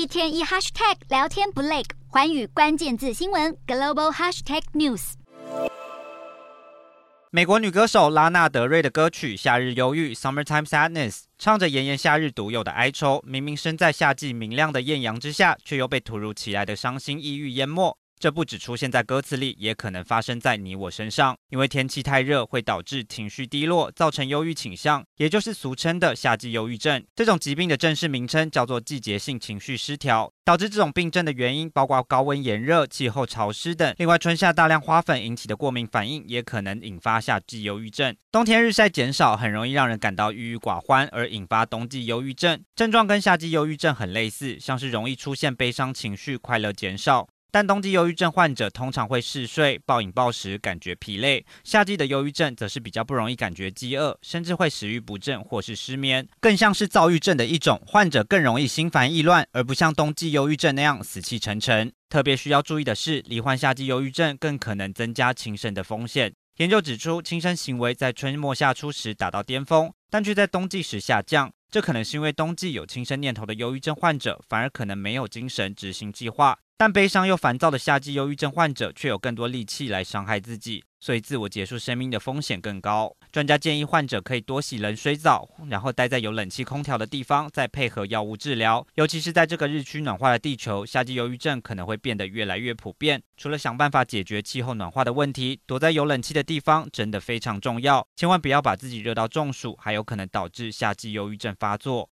一天一 hashtag 聊天不累，环宇关键字新闻 global hashtag news。美国女歌手拉娜德瑞的歌曲《夏日忧郁》（Summertime Sadness） 唱着炎炎夏日独有的哀愁，明明身在夏季明亮的艳阳之下，却又被突如其来的伤心抑郁淹没。这不只出现在歌词里，也可能发生在你我身上。因为天气太热，会导致情绪低落，造成忧郁倾向，也就是俗称的夏季忧郁症。这种疾病的正式名称叫做季节性情绪失调。导致这种病症的原因包括高温炎热、气候潮湿等。另外，春夏大量花粉引起的过敏反应，也可能引发夏季忧郁症。冬天日晒减少，很容易让人感到郁郁寡欢，而引发冬季忧郁症。症状跟夏季忧郁症很类似，像是容易出现悲伤情绪、快乐减少。但冬季忧郁症患者通常会嗜睡、暴饮暴食，感觉疲累；夏季的忧郁症则是比较不容易感觉饥饿，甚至会食欲不振或是失眠，更像是躁郁症的一种。患者更容易心烦意乱，而不像冬季忧郁症那样死气沉沉。特别需要注意的是，罹患夏季忧郁症更可能增加轻生的风险。研究指出，轻生行为在春末夏初时达到巅峰，但却在冬季时下降。这可能是因为冬季有轻生念头的忧郁症患者，反而可能没有精神执行计划。但悲伤又烦躁的夏季忧郁症患者却有更多力气来伤害自己，所以自我结束生命的风险更高。专家建议患者可以多洗冷水澡，然后待在有冷气空调的地方，再配合药物治疗。尤其是在这个日趋暖化的地球，夏季忧郁症可能会变得越来越普遍。除了想办法解决气候暖化的问题，躲在有冷气的地方真的非常重要。千万不要把自己热到中暑，还有可能导致夏季忧郁症发作。